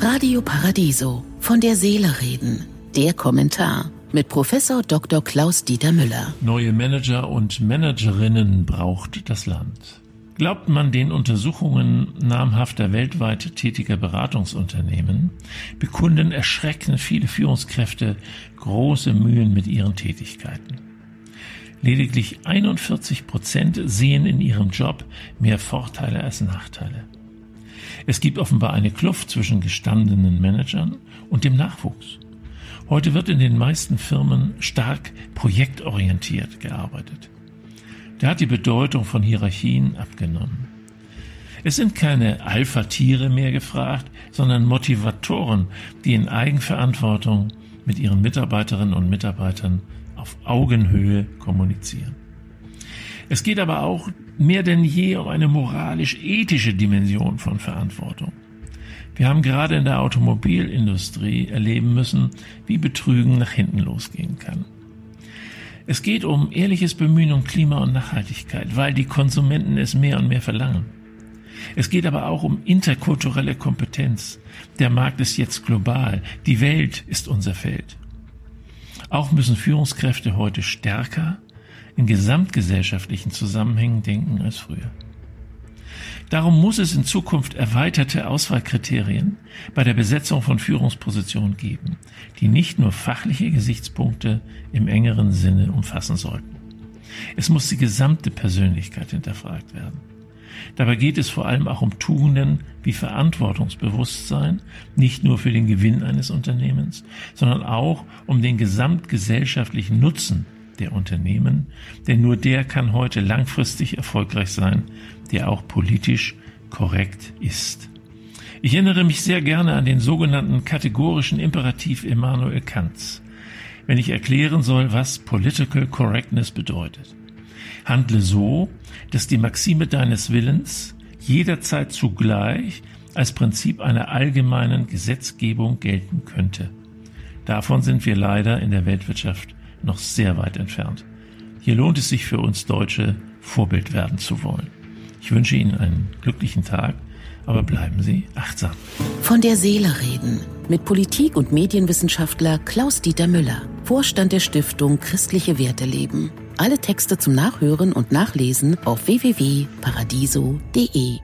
Radio Paradiso. Von der Seele reden. Der Kommentar mit Professor Dr. Klaus Dieter Müller. Neue Manager und Managerinnen braucht das Land. Glaubt man den Untersuchungen namhafter weltweit tätiger Beratungsunternehmen, bekunden erschreckend viele Führungskräfte große Mühen mit ihren Tätigkeiten. Lediglich 41 Prozent sehen in ihrem Job mehr Vorteile als Nachteile. Es gibt offenbar eine Kluft zwischen gestandenen Managern und dem Nachwuchs. Heute wird in den meisten Firmen stark projektorientiert gearbeitet. Da hat die Bedeutung von Hierarchien abgenommen. Es sind keine Alpha-Tiere mehr gefragt, sondern Motivatoren, die in Eigenverantwortung mit ihren Mitarbeiterinnen und Mitarbeitern auf Augenhöhe kommunizieren. Es geht aber auch mehr denn je um eine moralisch-ethische Dimension von Verantwortung. Wir haben gerade in der Automobilindustrie erleben müssen, wie Betrügen nach hinten losgehen kann. Es geht um ehrliches Bemühen um Klima und Nachhaltigkeit, weil die Konsumenten es mehr und mehr verlangen. Es geht aber auch um interkulturelle Kompetenz. Der Markt ist jetzt global. Die Welt ist unser Feld. Auch müssen Führungskräfte heute stärker in gesamtgesellschaftlichen Zusammenhängen denken als früher. Darum muss es in Zukunft erweiterte Auswahlkriterien bei der Besetzung von Führungspositionen geben, die nicht nur fachliche Gesichtspunkte im engeren Sinne umfassen sollten. Es muss die gesamte Persönlichkeit hinterfragt werden. Dabei geht es vor allem auch um Tugenden wie Verantwortungsbewusstsein, nicht nur für den Gewinn eines Unternehmens, sondern auch um den gesamtgesellschaftlichen Nutzen der Unternehmen, denn nur der kann heute langfristig erfolgreich sein, der auch politisch korrekt ist. Ich erinnere mich sehr gerne an den sogenannten kategorischen Imperativ Immanuel Kants, wenn ich erklären soll, was Political Correctness bedeutet. Handle so, dass die Maxime deines Willens jederzeit zugleich als Prinzip einer allgemeinen Gesetzgebung gelten könnte. Davon sind wir leider in der Weltwirtschaft noch sehr weit entfernt. Hier lohnt es sich für uns Deutsche, Vorbild werden zu wollen. Ich wünsche Ihnen einen glücklichen Tag, aber bleiben Sie achtsam. Von der Seele reden mit Politik- und Medienwissenschaftler Klaus-Dieter Müller, Vorstand der Stiftung Christliche Werte leben. Alle Texte zum Nachhören und Nachlesen auf www.paradiso.de.